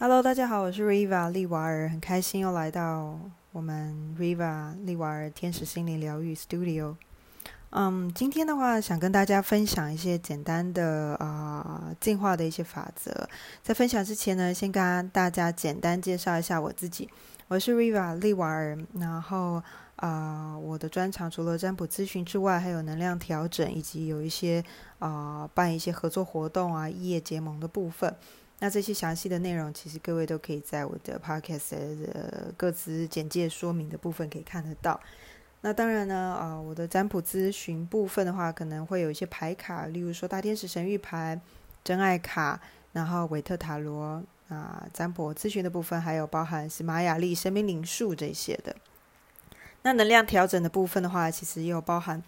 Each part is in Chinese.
Hello，大家好，我是 Riva 利瓦尔，很开心又来到我们 Riva 利瓦尔天使心灵疗愈 Studio。嗯，今天的话，想跟大家分享一些简单的啊进化的一些法则。在分享之前呢，先跟大家简单介绍一下我自己。我是 Riva 利瓦尔，然后啊，我的专长除了占卜咨询之外，还有能量调整，以及有一些啊办一些合作活动啊、异业结盟的部分。那这些详细的内容，其实各位都可以在我的 podcast 的各自简介说明的部分可以看得到。那当然呢，啊，我的占卜咨询部分的话，可能会有一些牌卡，例如说大天使神谕牌、真爱卡，然后韦特塔罗啊，占卜咨询的部分还有包含是玛雅历、生命灵数这些的。那能量调整的部分的话，其实也有包含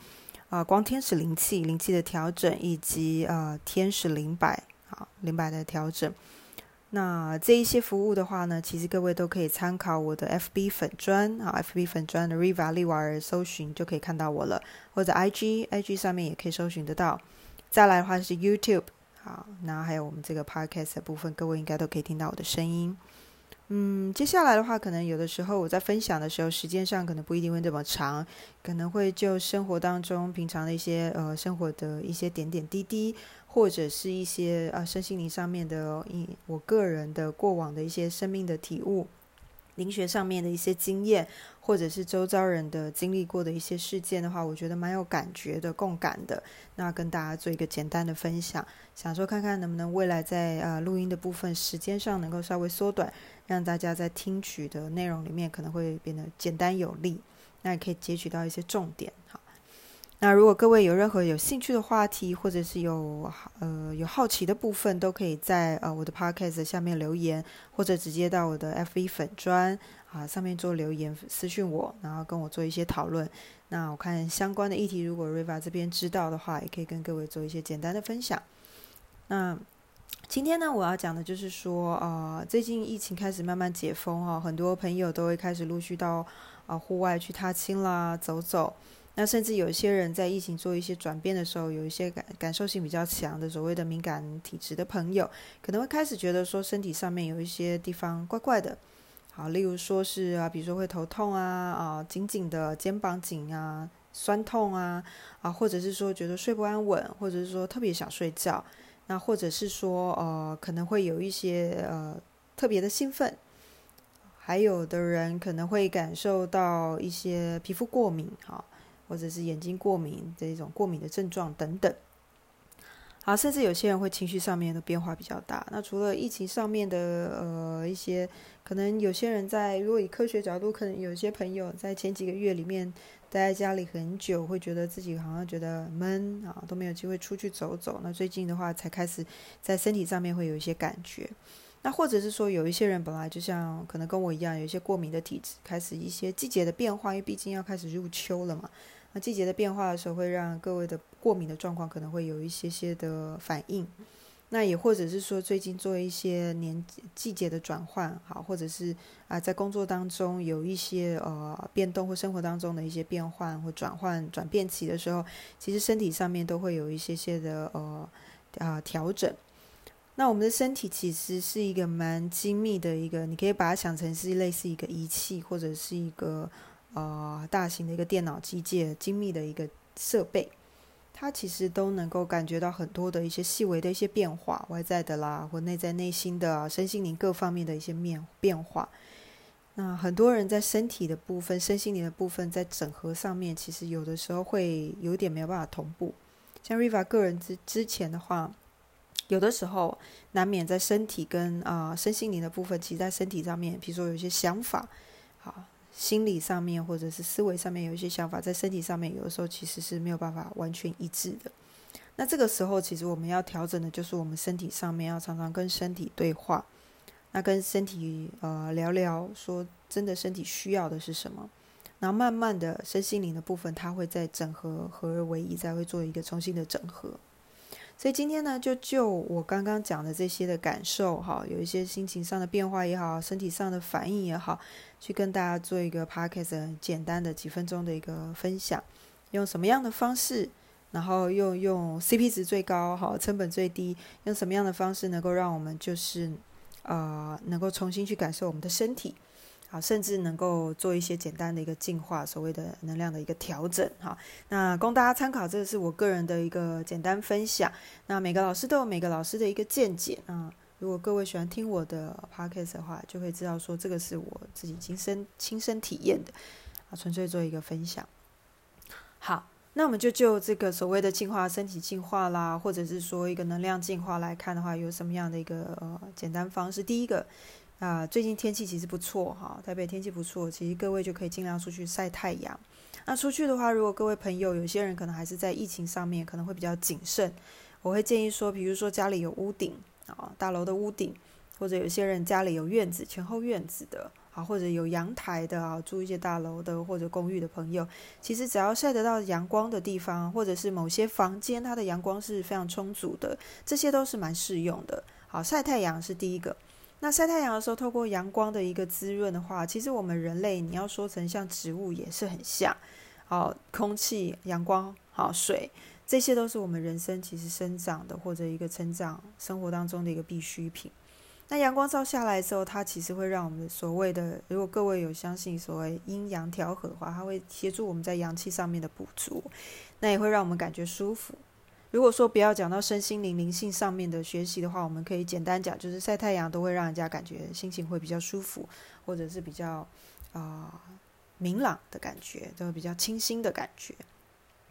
啊光天使灵气、灵气的调整，以及呃天使灵摆。好，灵摆的调整。那这一些服务的话呢，其实各位都可以参考我的 FB 粉砖啊，FB 粉砖的 Riva 利瓦尔搜寻就可以看到我了，或者 IG，IG 上面也可以搜寻得到。再来的话是 YouTube，好，那还有我们这个 Podcast 的部分，各位应该都可以听到我的声音。嗯，接下来的话，可能有的时候我在分享的时候，时间上可能不一定会这么长，可能会就生活当中平常的一些呃生活的一些点点滴滴。或者是一些啊身心灵上面的，以我个人的过往的一些生命的体悟，灵学上面的一些经验，或者是周遭人的经历过的一些事件的话，我觉得蛮有感觉的、共感的。那跟大家做一个简单的分享，想说看看能不能未来在啊录音的部分时间上能够稍微缩短，让大家在听取的内容里面可能会变得简单有力，那也可以截取到一些重点。好。那如果各位有任何有兴趣的话题，或者是有呃有好奇的部分，都可以在呃我的 podcast 下面留言，或者直接到我的 F 一粉砖啊上面做留言私讯我，然后跟我做一些讨论。那我看相关的议题，如果 Riva 这边知道的话，也可以跟各位做一些简单的分享。那今天呢，我要讲的就是说，呃，最近疫情开始慢慢解封哈，很多朋友都会开始陆续到啊户外去踏青啦，走走。那甚至有些人在疫情做一些转变的时候，有一些感感受性比较强的所谓的敏感体质的朋友，可能会开始觉得说身体上面有一些地方怪怪的，好，例如说是啊，比如说会头痛啊，啊，紧紧的肩膀紧啊，酸痛啊，啊，或者是说觉得睡不安稳，或者是说特别想睡觉，那或者是说呃，可能会有一些呃特别的兴奋，还有的人可能会感受到一些皮肤过敏，哈。或者是眼睛过敏这一种过敏的症状等等，好，甚至有些人会情绪上面的变化比较大。那除了疫情上面的呃一些，可能有些人在如果以科学角度，可能有些朋友在前几个月里面待在家里很久，会觉得自己好像觉得闷啊，都没有机会出去走走。那最近的话，才开始在身体上面会有一些感觉。那或者是说，有一些人本来就像可能跟我一样，有一些过敏的体质，开始一些季节的变化，因为毕竟要开始入秋了嘛。那季节的变化的时候，会让各位的过敏的状况可能会有一些些的反应。那也或者是说，最近做一些年季节的转换，好，或者是啊，在工作当中有一些呃变动，或生活当中的一些变换或转换转变期的时候，其实身体上面都会有一些些的呃啊调整。那我们的身体其实是一个蛮精密的一个，你可以把它想成是类似一个仪器，或者是一个。呃，大型的一个电脑机械，精密的一个设备，它其实都能够感觉到很多的一些细微的一些变化，外在的啦，或内在内心的身心灵各方面的一些面变化。那很多人在身体的部分、身心灵的部分，在整合上面，其实有的时候会有点没有办法同步。像 Riva 个人之之前的话，有的时候难免在身体跟啊身心灵的部分，其实在身体上面，比如说有一些想法，心理上面或者是思维上面有一些想法，在身体上面有的时候其实是没有办法完全一致的。那这个时候，其实我们要调整的就是我们身体上面要常常跟身体对话，那跟身体呃聊聊，说真的身体需要的是什么，然后慢慢的身心灵的部分，它会再整合合而为一，再会做一个重新的整合。所以今天呢，就就我刚刚讲的这些的感受哈，有一些心情上的变化也好，身体上的反应也好，去跟大家做一个 podcast 简单的几分钟的一个分享，用什么样的方式，然后用用 CP 值最高，好，成本最低，用什么样的方式能够让我们就是呃能够重新去感受我们的身体，好，甚至能够做一些简单的一个净化，所谓的能量的一个调整哈。那供大家参考，这个是我个人的一个简单分享。那每个老师都有每个老师的一个见解啊。如果各位喜欢听我的 podcast 的话，就会知道说这个是我自己亲身亲身体验的啊，纯粹做一个分享。好。那我们就就这个所谓的净化身体净化啦，或者是说一个能量净化来看的话，有什么样的一个呃简单方式？第一个啊，最近天气其实不错哈，台北天气不错，其实各位就可以尽量出去晒太阳。那出去的话，如果各位朋友有些人可能还是在疫情上面可能会比较谨慎，我会建议说，比如说家里有屋顶啊，大楼的屋顶，或者有些人家里有院子前后院子的。啊，或者有阳台的啊，住一些大楼的或者公寓的朋友，其实只要晒得到阳光的地方，或者是某些房间，它的阳光是非常充足的，这些都是蛮适用的。好，晒太阳是第一个。那晒太阳的时候，透过阳光的一个滋润的话，其实我们人类你要说成像植物也是很像。好，空气、阳光、好水，这些都是我们人生其实生长的或者一个成长生活当中的一个必需品。那阳光照下来之后，它其实会让我们所谓的，如果各位有相信所谓阴阳调和的话，它会协助我们在阳气上面的补足，那也会让我们感觉舒服。如果说不要讲到身心灵灵性上面的学习的话，我们可以简单讲，就是晒太阳都会让人家感觉心情会比较舒服，或者是比较啊明朗的感觉，都会比较清新的感觉。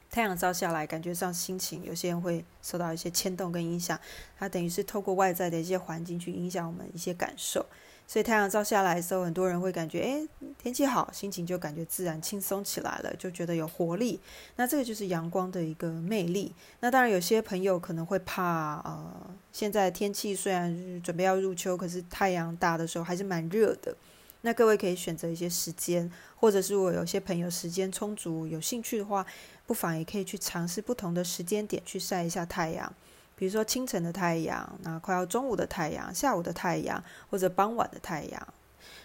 太阳照下来，感觉上心情，有些人会受到一些牵动跟影响。它等于是透过外在的一些环境去影响我们一些感受。所以太阳照下来的时候，很多人会感觉，诶，天气好，心情就感觉自然轻松起来了，就觉得有活力。那这个就是阳光的一个魅力。那当然，有些朋友可能会怕，呃，现在天气虽然准备要入秋，可是太阳大的时候还是蛮热的。那各位可以选择一些时间，或者是我有些朋友时间充足、有兴趣的话。不妨也可以去尝试不同的时间点去晒一下太阳，比如说清晨的太阳，那快要中午的太阳，下午的太阳，或者傍晚的太阳，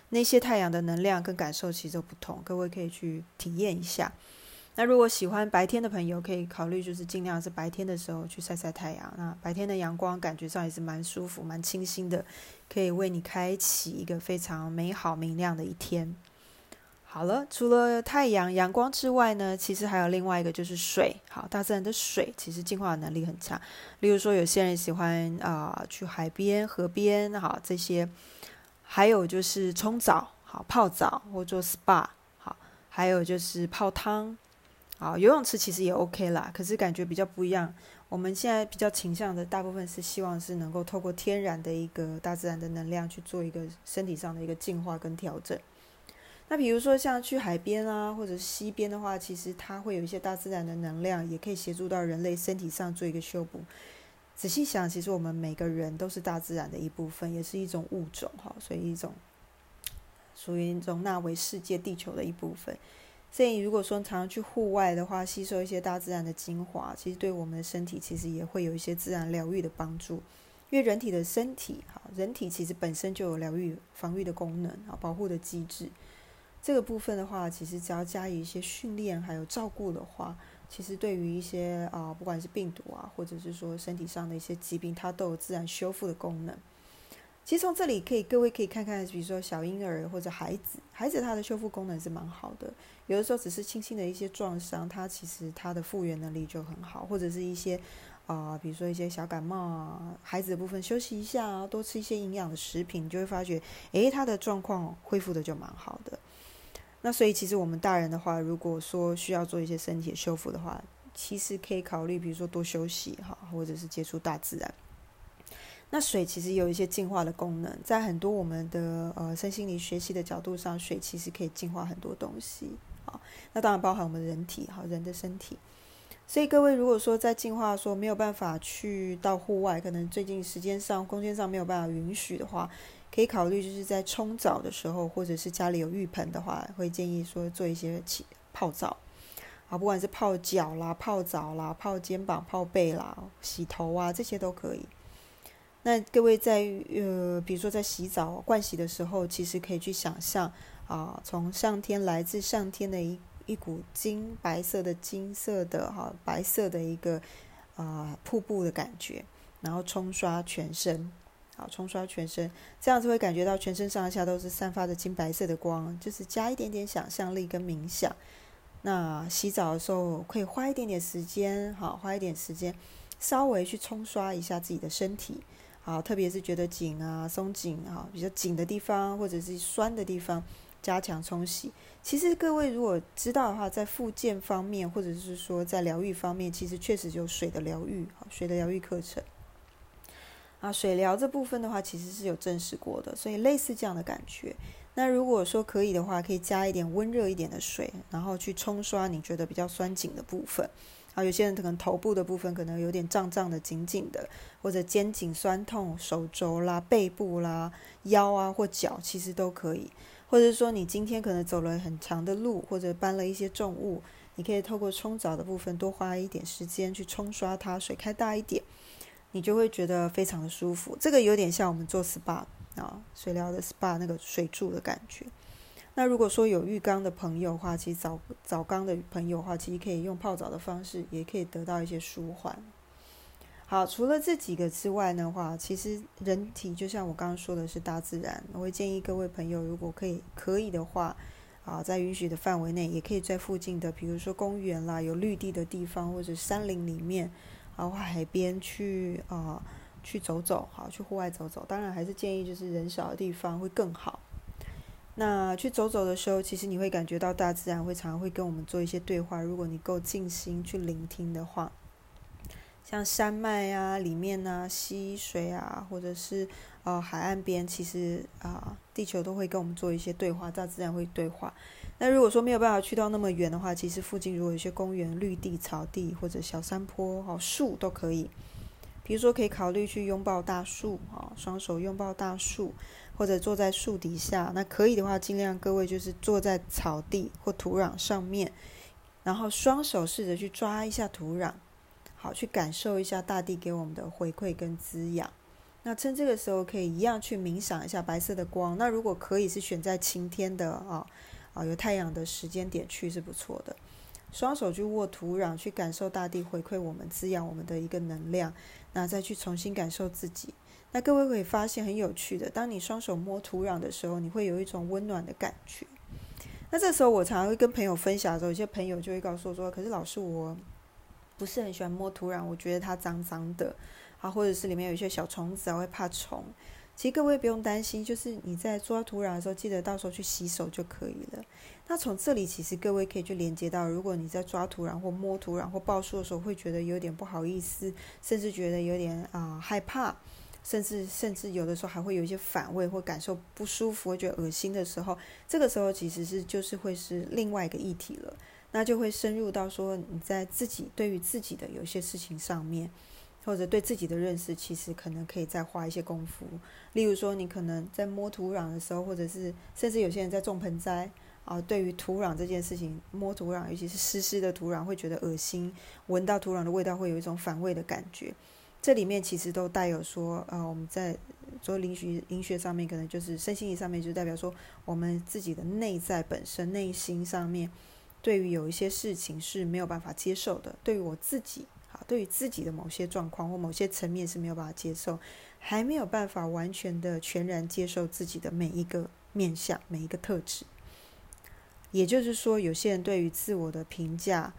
那些太阳的能量跟感受其实都不同，各位可以去体验一下。那如果喜欢白天的朋友，可以考虑就是尽量是白天的时候去晒晒太阳，那白天的阳光感觉上也是蛮舒服、蛮清新的，可以为你开启一个非常美好明亮的一天。好了，除了太阳、阳光之外呢，其实还有另外一个就是水。好，大自然的水其实净化能力很强。例如说，有些人喜欢啊去海边、河边，好这些；还有就是冲澡，好泡澡或做 SPA，好；还有就是泡汤，好游泳池其实也 OK 啦。可是感觉比较不一样。我们现在比较倾向的大部分是希望是能够透过天然的一个大自然的能量去做一个身体上的一个净化跟调整。那比如说像去海边啊，或者是溪边的话，其实它会有一些大自然的能量，也可以协助到人类身体上做一个修补。仔细想，其实我们每个人都是大自然的一部分，也是一种物种哈，所以一种属于容纳为世界地球的一部分。所以如果说常常去户外的话，吸收一些大自然的精华，其实对我们的身体其实也会有一些自然疗愈的帮助。因为人体的身体哈，人体其实本身就有疗愈、防御的功能啊，保护的机制。这个部分的话，其实只要加以一些训练，还有照顾的话，其实对于一些啊，不管是病毒啊，或者是说身体上的一些疾病，它都有自然修复的功能。其实从这里可以，各位可以看看，比如说小婴儿或者孩子，孩子他的修复功能是蛮好的。有的时候只是轻轻的一些撞伤，他其实他的复原能力就很好，或者是一些啊，比如说一些小感冒啊，孩子的部分休息一下啊，多吃一些营养的食品，就会发觉，诶，他的状况恢复的就蛮好的。那所以，其实我们大人的话，如果说需要做一些身体的修复的话，其实可以考虑，比如说多休息哈，或者是接触大自然。那水其实有一些净化的功能，在很多我们的呃身心灵学习的角度上，水其实可以净化很多东西啊。那当然包含我们人体哈，人的身体。所以各位如果说在净化说没有办法去到户外，可能最近时间上、空间上没有办法允许的话。可以考虑，就是在冲澡的时候，或者是家里有浴盆的话，会建议说做一些起泡澡，啊，不管是泡脚啦、泡澡啦、泡肩膀、泡背啦、洗头啊，这些都可以。那各位在呃，比如说在洗澡、盥洗的时候，其实可以去想象啊，从上天来自上天的一一股金白色的金色的哈白色的一个啊瀑布的感觉，然后冲刷全身。好，冲刷全身，这样子会感觉到全身上下都是散发着金白色的光，就是加一点点想象力跟冥想。那洗澡的时候可以花一点点时间，好，花一点时间，稍微去冲刷一下自己的身体，好，特别是觉得紧啊、松紧啊、比较紧的地方或者是酸的地方，加强冲洗。其实各位如果知道的话，在复健方面或者是说在疗愈方面，其实确实有水的疗愈，好，水的疗愈课程。啊，水疗这部分的话，其实是有证实过的，所以类似这样的感觉。那如果说可以的话，可以加一点温热一点的水，然后去冲刷你觉得比较酸紧的部分。啊，有些人可能头部的部分可能有点胀胀的、紧紧的，或者肩颈酸痛、手肘啦、背部啦、腰啊或脚，其实都可以。或者说你今天可能走了很长的路，或者搬了一些重物，你可以透过冲澡的部分多花一点时间去冲刷它，水开大一点。你就会觉得非常的舒服，这个有点像我们做 SPA 啊，水疗的 SPA 那个水柱的感觉。那如果说有浴缸的朋友的话，其实澡澡缸的朋友的话，其实可以用泡澡的方式，也可以得到一些舒缓。好，除了这几个之外的话，其实人体就像我刚刚说的是大自然，我会建议各位朋友，如果可以可以的话，啊，在允许的范围内，也可以在附近的，比如说公园啦，有绿地的地方，或者山林里面。然后海边去啊，去走走，好，去户外走走。当然还是建议就是人少的地方会更好。那去走走的时候，其实你会感觉到大自然会常常会跟我们做一些对话。如果你够静心去聆听的话，像山脉啊里面啊，溪水啊，或者是呃海岸边，其实啊地球都会跟我们做一些对话，大自然会对话。那如果说没有办法去到那么远的话，其实附近如果有些公园、绿地、草地或者小山坡、哦树都可以。比如说可以考虑去拥抱大树，啊，双手拥抱大树，或者坐在树底下。那可以的话，尽量各位就是坐在草地或土壤上面，然后双手试着去抓一下土壤，好去感受一下大地给我们的回馈跟滋养。那趁这个时候可以一样去冥想一下白色的光。那如果可以是选在晴天的啊。啊，有太阳的时间点去是不错的。双手去握土壤，去感受大地回馈我们、滋养我们的一个能量。那再去重新感受自己。那各位会发现很有趣的，当你双手摸土壤的时候，你会有一种温暖的感觉。那这时候我常常会跟朋友分享的时候，有些朋友就会告诉我说：“可是老师，我不是很喜欢摸土壤，我觉得它脏脏的啊，或者是里面有一些小虫子啊，会怕虫。”其实各位不用担心，就是你在抓土壤的时候，记得到时候去洗手就可以了。那从这里，其实各位可以去连接到，如果你在抓土壤或摸土壤或抱树的时候，会觉得有点不好意思，甚至觉得有点啊害怕，甚至甚至有的时候还会有一些反胃或感受不舒服，会觉得恶心的时候，这个时候其实是就是会是另外一个议题了，那就会深入到说你在自己对于自己的有些事情上面。或者对自己的认识，其实可能可以再花一些功夫。例如说，你可能在摸土壤的时候，或者是甚至有些人在种盆栽啊，对于土壤这件事情，摸土壤，尤其是湿湿的土壤，会觉得恶心，闻到土壤的味道会有一种反胃的感觉。这里面其实都带有说，呃，我们在做灵学灵学上面，可能就是身心灵上面，就代表说我们自己的内在本身内心上面，对于有一些事情是没有办法接受的。对于我自己啊。对于自己的某些状况或某些层面是没有办法接受，还没有办法完全的全然接受自己的每一个面相、每一个特质。也就是说，有些人对于自我的评价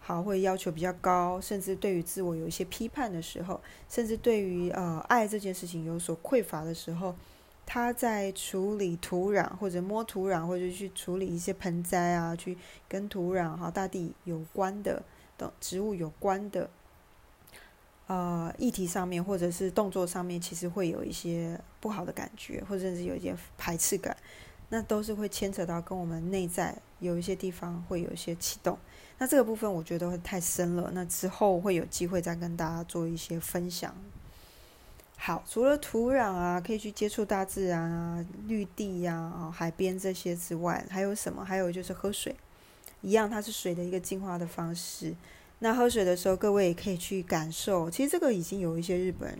好会要求比较高，甚至对于自我有一些批判的时候，甚至对于呃爱这件事情有所匮乏的时候，他在处理土壤或者摸土壤，或者去处理一些盆栽啊，去跟土壤哈大地有关的等植物有关的。呃，议题上面或者是动作上面，其实会有一些不好的感觉，或者是有一些排斥感，那都是会牵扯到跟我们内在有一些地方会有一些启动。那这个部分我觉得会太深了，那之后会有机会再跟大家做一些分享。好，除了土壤啊，可以去接触大自然啊，绿地呀，啊，海边这些之外，还有什么？还有就是喝水，一样，它是水的一个净化的方式。那喝水的时候，各位也可以去感受。其实这个已经有一些日本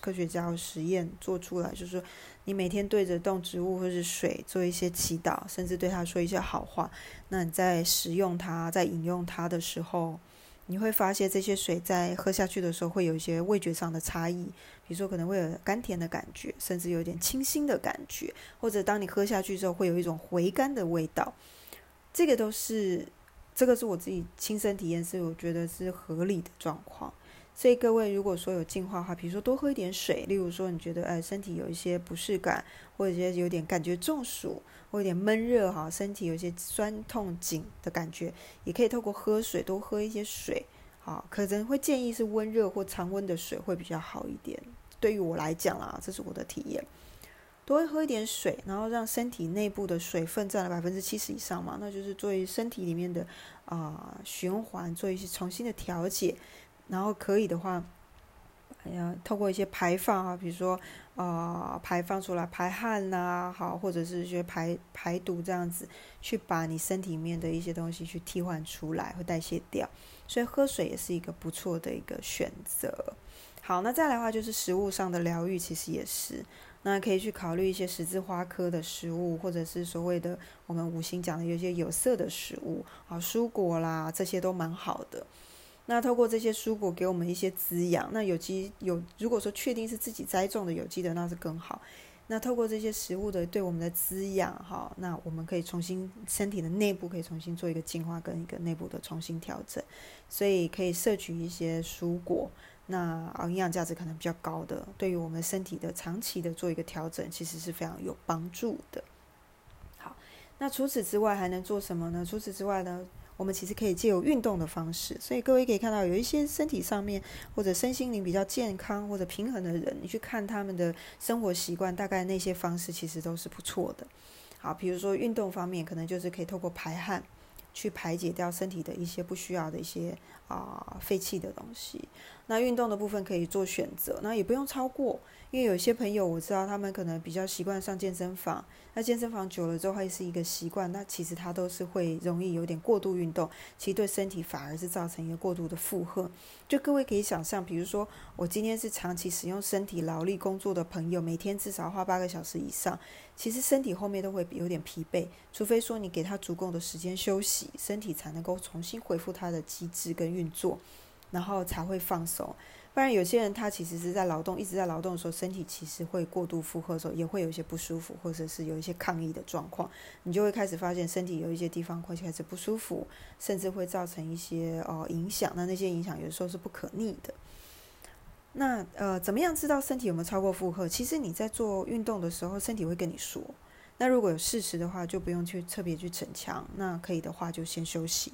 科学家实验做出来，就是说你每天对着动植物或是水做一些祈祷，甚至对它说一些好话。那你在使用它、在饮用它的时候，你会发现这些水在喝下去的时候会有一些味觉上的差异，比如说可能会有甘甜的感觉，甚至有点清新的感觉，或者当你喝下去之后会有一种回甘的味道，这个都是这个是我自己亲身体验，是我觉得是合理的状况。所以各位，如果说有进化的话，比如说多喝一点水，例如说你觉得哎身体有一些不适感，或者些有点感觉中暑，或有点闷热哈，身体有一些酸痛紧的感觉，也可以透过喝水多喝一些水，好，可能会建议是温热或常温的水会比较好一点。对于我来讲啦，这是我的体验，多喝一点水，然后让身体内部的水分占了百分之七十以上嘛，那就是作为身体里面的啊循环做一些重新的调节。然后可以的话，哎呀，透过一些排放啊，比如说啊，排放出来排汗呐，好，或者是一些排排毒这样子，去把你身体里面的一些东西去替换出来，会代谢掉。所以喝水也是一个不错的一个选择。好，那再来的话就是食物上的疗愈，其实也是，那可以去考虑一些十字花科的食物，或者是所谓的我们五行讲的有些有色的食物啊，蔬果啦，这些都蛮好的。那透过这些蔬果给我们一些滋养，那有机有如果说确定是自己栽种的有机的，那是更好。那透过这些食物的对我们的滋养，哈，那我们可以重新身体的内部可以重新做一个净化跟一个内部的重新调整，所以可以摄取一些蔬果，那营养价值可能比较高的，对于我们身体的长期的做一个调整，其实是非常有帮助的。好，那除此之外还能做什么呢？除此之外呢？我们其实可以借由运动的方式，所以各位可以看到，有一些身体上面或者身心灵比较健康或者平衡的人，你去看他们的生活习惯，大概那些方式其实都是不错的。好，比如说运动方面，可能就是可以透过排汗去排解掉身体的一些不需要的一些啊废弃的东西。那运动的部分可以做选择，那也不用超过。因为有些朋友我知道，他们可能比较习惯上健身房，那健身房久了之后会是一个习惯，那其实他都是会容易有点过度运动，其实对身体反而是造成一个过度的负荷。就各位可以想象，比如说我今天是长期使用身体劳力工作的朋友，每天至少花八个小时以上，其实身体后面都会有点疲惫，除非说你给他足够的时间休息，身体才能够重新恢复它的机制跟运作，然后才会放松。不然，有些人他其实是在劳动，一直在劳动的时候，身体其实会过度负荷的时候，也会有一些不舒服，或者是有一些抗议的状况。你就会开始发现身体有一些地方会开始不舒服，甚至会造成一些哦影响。那那些影响有时候是不可逆的。那呃，怎么样知道身体有没有超过负荷？其实你在做运动的时候，身体会跟你说。那如果有事实的话，就不用去特别去逞强。那可以的话，就先休息，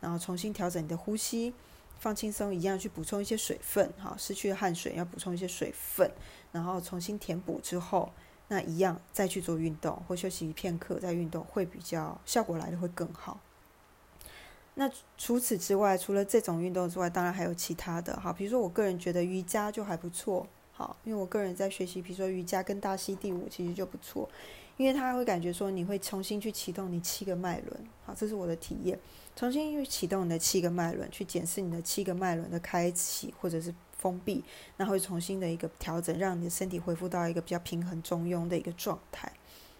然后重新调整你的呼吸。放轻松，一样去补充一些水分，哈，失去汗水要补充一些水分，然后重新填补之后，那一样再去做运动或休息一片刻再运动，会比较效果来的会更好。那除此之外，除了这种运动之外，当然还有其他的，哈，比如说我个人觉得瑜伽就还不错，好，因为我个人在学习，比如说瑜伽跟大溪第五其实就不错，因为他会感觉说你会重新去启动你七个脉轮，好，这是我的体验。重新去启动你的七个脉轮，去检视你的七个脉轮的开启或者是封闭，那会重新的一个调整，让你的身体恢复到一个比较平衡中庸的一个状态。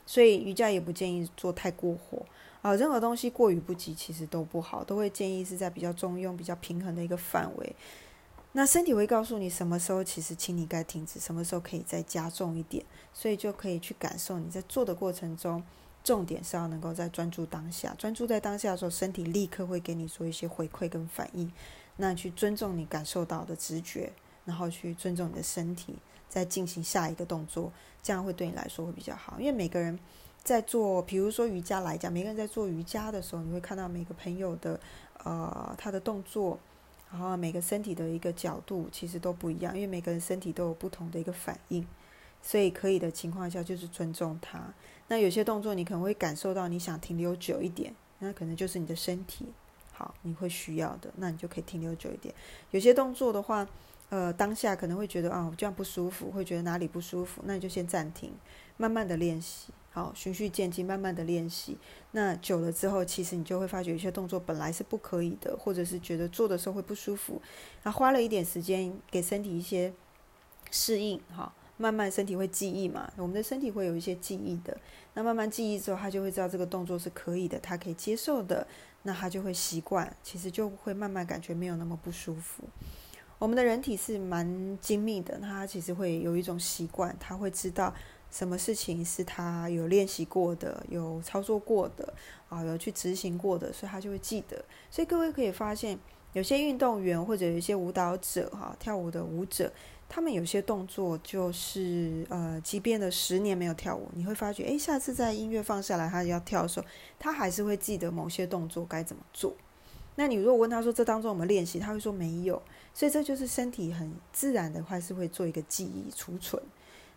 所以瑜伽也不建议做太过火啊，任何东西过于不及其实都不好，都会建议是在比较中庸、比较平衡的一个范围。那身体会告诉你什么时候其实请你该停止，什么时候可以再加重一点，所以就可以去感受你在做的过程中。重点是要能够在专注当下，专注在当下的时候，身体立刻会给你做一些回馈跟反应。那去尊重你感受到的直觉，然后去尊重你的身体，再进行下一个动作，这样会对你来说会比较好。因为每个人在做，比如说瑜伽来讲，每个人在做瑜伽的时候，你会看到每个朋友的呃他的动作，然后每个身体的一个角度其实都不一样，因为每个人身体都有不同的一个反应。所以可以的情况下，就是尊重它。那有些动作你可能会感受到你想停留久一点，那可能就是你的身体好，你会需要的，那你就可以停留久一点。有些动作的话，呃，当下可能会觉得啊，这样不舒服，会觉得哪里不舒服，那你就先暂停，慢慢的练习，好，循序渐进，慢慢的练习。那久了之后，其实你就会发觉有些动作本来是不可以的，或者是觉得做的时候会不舒服，那花了一点时间给身体一些适应，哈。慢慢身体会记忆嘛，我们的身体会有一些记忆的。那慢慢记忆之后，他就会知道这个动作是可以的，他可以接受的，那他就会习惯，其实就会慢慢感觉没有那么不舒服。我们的人体是蛮精密的，他其实会有一种习惯，他会知道什么事情是他有练习过的、有操作过的啊，有去执行过的，所以他就会记得。所以各位可以发现，有些运动员或者有一些舞蹈者哈，跳舞的舞者。他们有些动作就是呃，即便了十年没有跳舞，你会发觉，诶，下次在音乐放下来，他要跳的时候，他还是会记得某些动作该怎么做。那你如果问他说这当中我们练习，他会说没有。所以这就是身体很自然的话是会做一个记忆储存。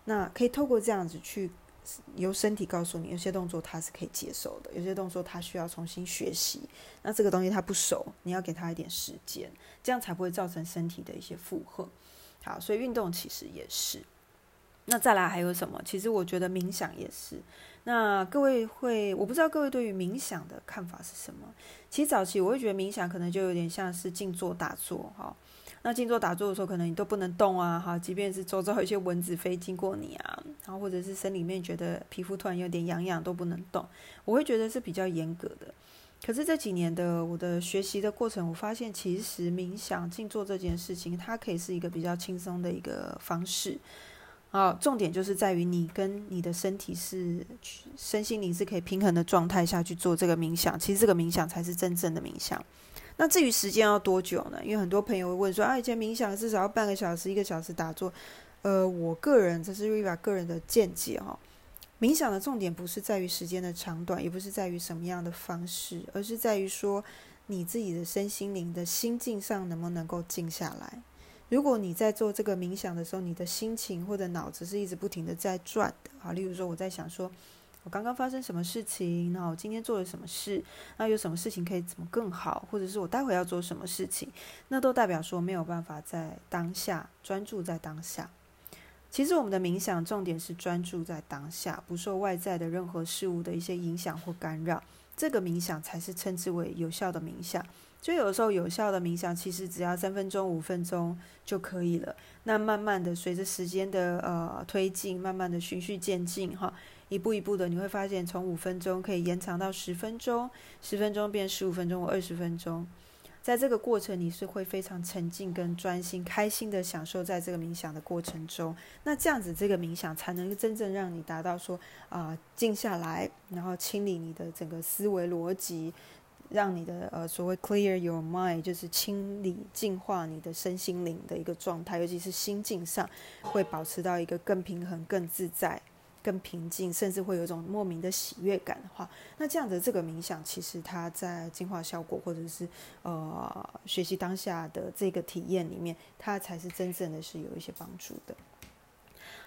那可以透过这样子去由身体告诉你，有些动作他是可以接受的，有些动作他需要重新学习。那这个东西他不熟，你要给他一点时间，这样才不会造成身体的一些负荷。好，所以运动其实也是。那再来还有什么？其实我觉得冥想也是。那各位会，我不知道各位对于冥想的看法是什么？其实早期我会觉得冥想可能就有点像是静坐打坐哈。那静坐打坐的时候，可能你都不能动啊哈，即便是周遭有一些蚊子飞经过你啊，然后或者是身里面觉得皮肤突然有点痒痒都不能动，我会觉得是比较严格的。可是这几年的我的学习的过程，我发现其实冥想、静坐这件事情，它可以是一个比较轻松的一个方式。啊，重点就是在于你跟你的身体是身心灵是可以平衡的状态下去做这个冥想。其实这个冥想才是真正的冥想。那至于时间要多久呢？因为很多朋友会问说，啊，以前冥想至少要半个小时、一个小时打坐。呃，我个人这是 Riva 个人的见解哈。冥想的重点不是在于时间的长短，也不是在于什么样的方式，而是在于说你自己的身心灵的心境上能不能够静下来。如果你在做这个冥想的时候，你的心情或者脑子是一直不停的在转的啊，例如说我在想说，我刚刚发生什么事情，那我今天做了什么事，那有什么事情可以怎么更好，或者是我待会要做什么事情，那都代表说没有办法在当下专注在当下。其实我们的冥想重点是专注在当下，不受外在的任何事物的一些影响或干扰。这个冥想才是称之为有效的冥想。就有时候有效的冥想，其实只要三分钟、五分钟就可以了。那慢慢的随着时间的呃推进，慢慢的循序渐进，哈，一步一步的，你会发现从五分钟可以延长到十分钟，十分钟变十五分钟或二十分钟。在这个过程，你是会非常沉静、跟专心、开心的享受在这个冥想的过程中。那这样子，这个冥想才能真正让你达到说啊，静下来，然后清理你的整个思维逻辑，让你的呃所谓 clear your mind，就是清理、净化你的身心灵的一个状态，尤其是心境上，会保持到一个更平衡、更自在。更平静，甚至会有种莫名的喜悦感的话，那这样的这个冥想，其实它在净化效果或者是呃学习当下的这个体验里面，它才是真正的是有一些帮助的。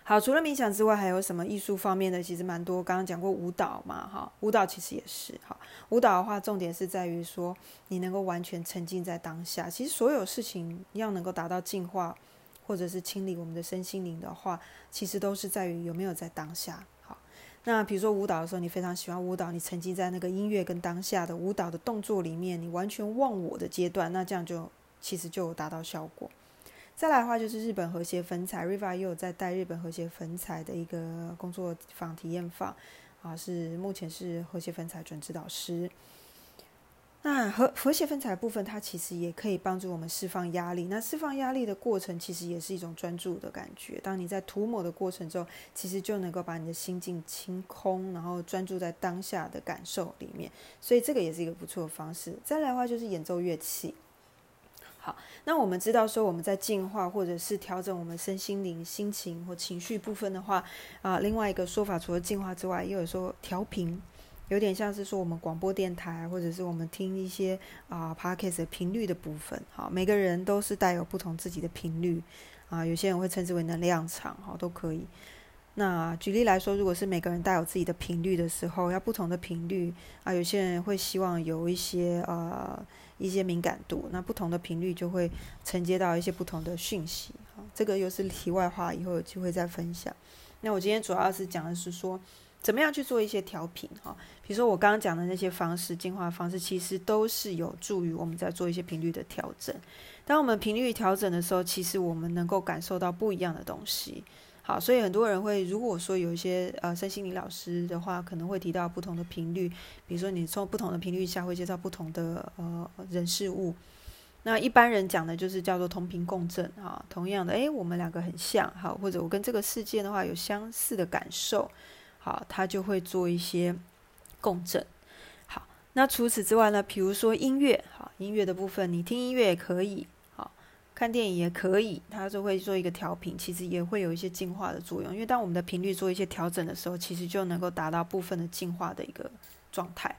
好，除了冥想之外，还有什么艺术方面的？其实蛮多。刚刚讲过舞蹈嘛，哈，舞蹈其实也是哈。舞蹈的话，重点是在于说你能够完全沉浸在当下。其实所有事情要能够达到净化。或者是清理我们的身心灵的话，其实都是在于有没有在当下。好，那比如说舞蹈的时候，你非常喜欢舞蹈，你沉浸在那个音乐跟当下的舞蹈的动作里面，你完全忘我的阶段，那这样就其实就有达到效果。再来的话，就是日本和谐粉彩，Riva 又有在带日本和谐粉彩的一个工作坊体验坊，啊，是目前是和谐粉彩准指导师。那和和谐分彩部分，它其实也可以帮助我们释放压力。那释放压力的过程，其实也是一种专注的感觉。当你在涂抹的过程中，其实就能够把你的心境清空，然后专注在当下的感受里面。所以这个也是一个不错的方式。再来的话，就是演奏乐器。好，那我们知道说我们在净化或者是调整我们身心灵、心情或情绪部分的话，啊，另外一个说法，除了净化之外，也有说调频。有点像是说我们广播电台，或者是我们听一些啊 podcast 的频率的部分，好，每个人都是带有不同自己的频率，啊，有些人会称之为能量场，好，都可以。那举例来说，如果是每个人带有自己的频率的时候，要不同的频率啊，有些人会希望有一些呃一些敏感度，那不同的频率就会承接到一些不同的讯息，啊，这个又是题外话，以后有机会再分享。那我今天主要是讲的是说。怎么样去做一些调频哈？比如说我刚刚讲的那些方式，进化方式，其实都是有助于我们在做一些频率的调整。当我们频率调整的时候，其实我们能够感受到不一样的东西好，所以很多人会如果说有一些呃身心灵老师的话，可能会提到不同的频率，比如说你从不同的频率下会介绍不同的呃人事物。那一般人讲的就是叫做同频共振啊，同样的，诶，我们两个很像，好，或者我跟这个世界的话有相似的感受，好，他就会做一些共振。好，那除此之外呢，比如说音乐，好，音乐的部分，你听音乐也可以，看电影也可以，它就会做一个调频，其实也会有一些净化的作用，因为当我们的频率做一些调整的时候，其实就能够达到部分的净化的一个状态。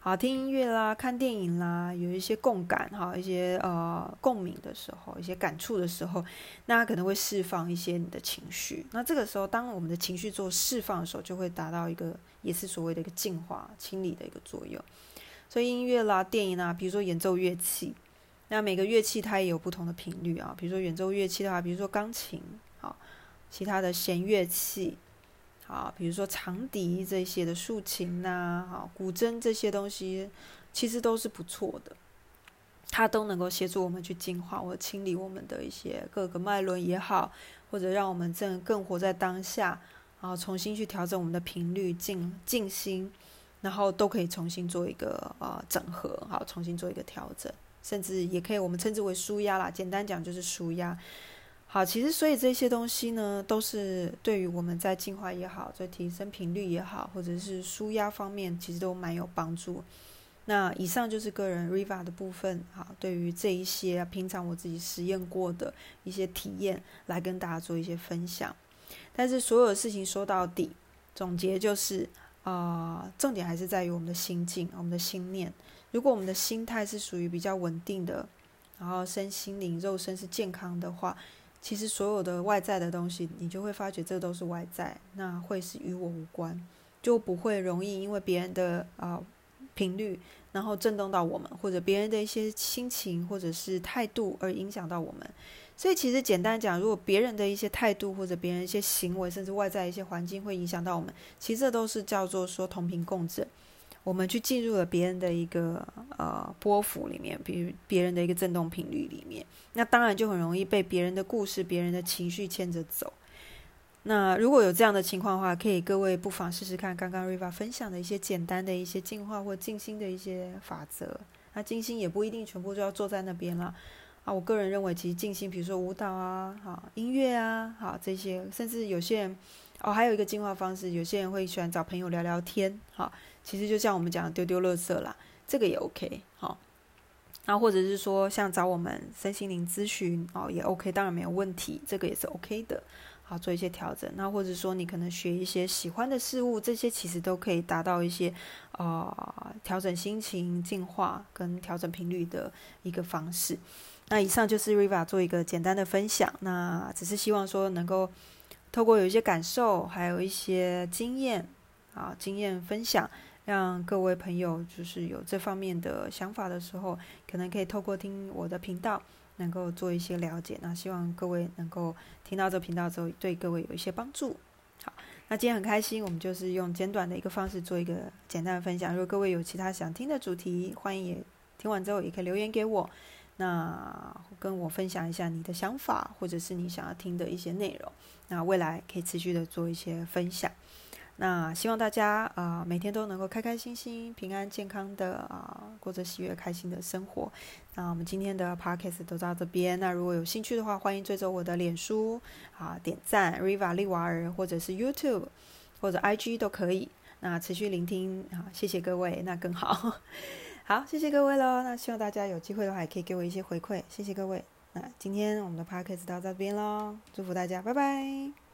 好听音乐啦，看电影啦，有一些共感哈，一些呃共鸣的时候，一些感触的时候，那可能会释放一些你的情绪。那这个时候，当我们的情绪做释放的时候，就会达到一个也是所谓的一个净化、清理的一个作用。所以音乐啦、电影啦，比如说演奏乐器，那每个乐器它也有不同的频率啊。比如说演奏乐器的话，比如说钢琴，啊，其他的弦乐器。啊，比如说长笛这些的竖琴呐，啊，古筝这些东西，其实都是不错的，它都能够协助我们去净化或清理我们的一些各个脉轮也好，或者让我们正更活在当下，然后重新去调整我们的频率、静静心，然后都可以重新做一个呃整合，好，重新做一个调整，甚至也可以我们称之为舒压啦。简单讲就是舒压。好，其实所以这些东西呢，都是对于我们在进化也好，在提升频率也好，或者是舒压方面，其实都蛮有帮助。那以上就是个人 Riva 的部分，好，对于这一些平常我自己实验过的一些体验，来跟大家做一些分享。但是所有事情说到底，总结就是啊，重点还是在于我们的心境，我们的心念。如果我们的心态是属于比较稳定的，然后身心灵、肉身是健康的话。其实所有的外在的东西，你就会发觉这都是外在，那会是与我无关，就不会容易因为别人的啊频率，然后震动到我们，或者别人的一些心情或者是态度而影响到我们。所以其实简单讲，如果别人的一些态度或者别人一些行为，甚至外在一些环境会影响到我们，其实这都是叫做说同频共振。我们去进入了别人的一个呃波幅里面，比如别人的一个振动频率里面，那当然就很容易被别人的故事、别人的情绪牵着走。那如果有这样的情况的话，可以各位不妨试试看刚刚 Riva 分享的一些简单的一些净化或静心的一些法则。那静心也不一定全部就要坐在那边了啊。我个人认为，其实静心，比如说舞蹈啊、好音乐啊、好这些，甚至有些人哦，还有一个净化方式，有些人会喜欢找朋友聊聊天，好。其实就像我们讲丢丢垃圾啦，这个也 OK 好，那或者是说像找我们身心灵咨询哦也 OK，当然没有问题，这个也是 OK 的，好做一些调整。那或者说你可能学一些喜欢的事物，这些其实都可以达到一些啊调整心情、净化跟调整频率的一个方式。那以上就是 Riva 做一个简单的分享，那只是希望说能够透过有一些感受，还有一些经验啊经验分享。让各位朋友就是有这方面的想法的时候，可能可以透过听我的频道，能够做一些了解。那希望各位能够听到这频道之后，对各位有一些帮助。好，那今天很开心，我们就是用简短的一个方式做一个简单的分享。如果各位有其他想听的主题，欢迎也听完之后也可以留言给我，那跟我分享一下你的想法，或者是你想要听的一些内容。那未来可以持续的做一些分享。那希望大家啊，每天都能够开开心心、平安健康的啊，过着喜悦开心的生活。那我们今天的 podcast 都到这边。那如果有兴趣的话，欢迎追踪我的脸书啊，点赞 Riva 利瓦尔，或者是 YouTube 或者 IG 都可以。那持续聆听啊，谢谢各位，那更好。好，谢谢各位喽。那希望大家有机会的话，也可以给我一些回馈。谢谢各位。那今天我们的 podcast 到这边喽，祝福大家，拜拜。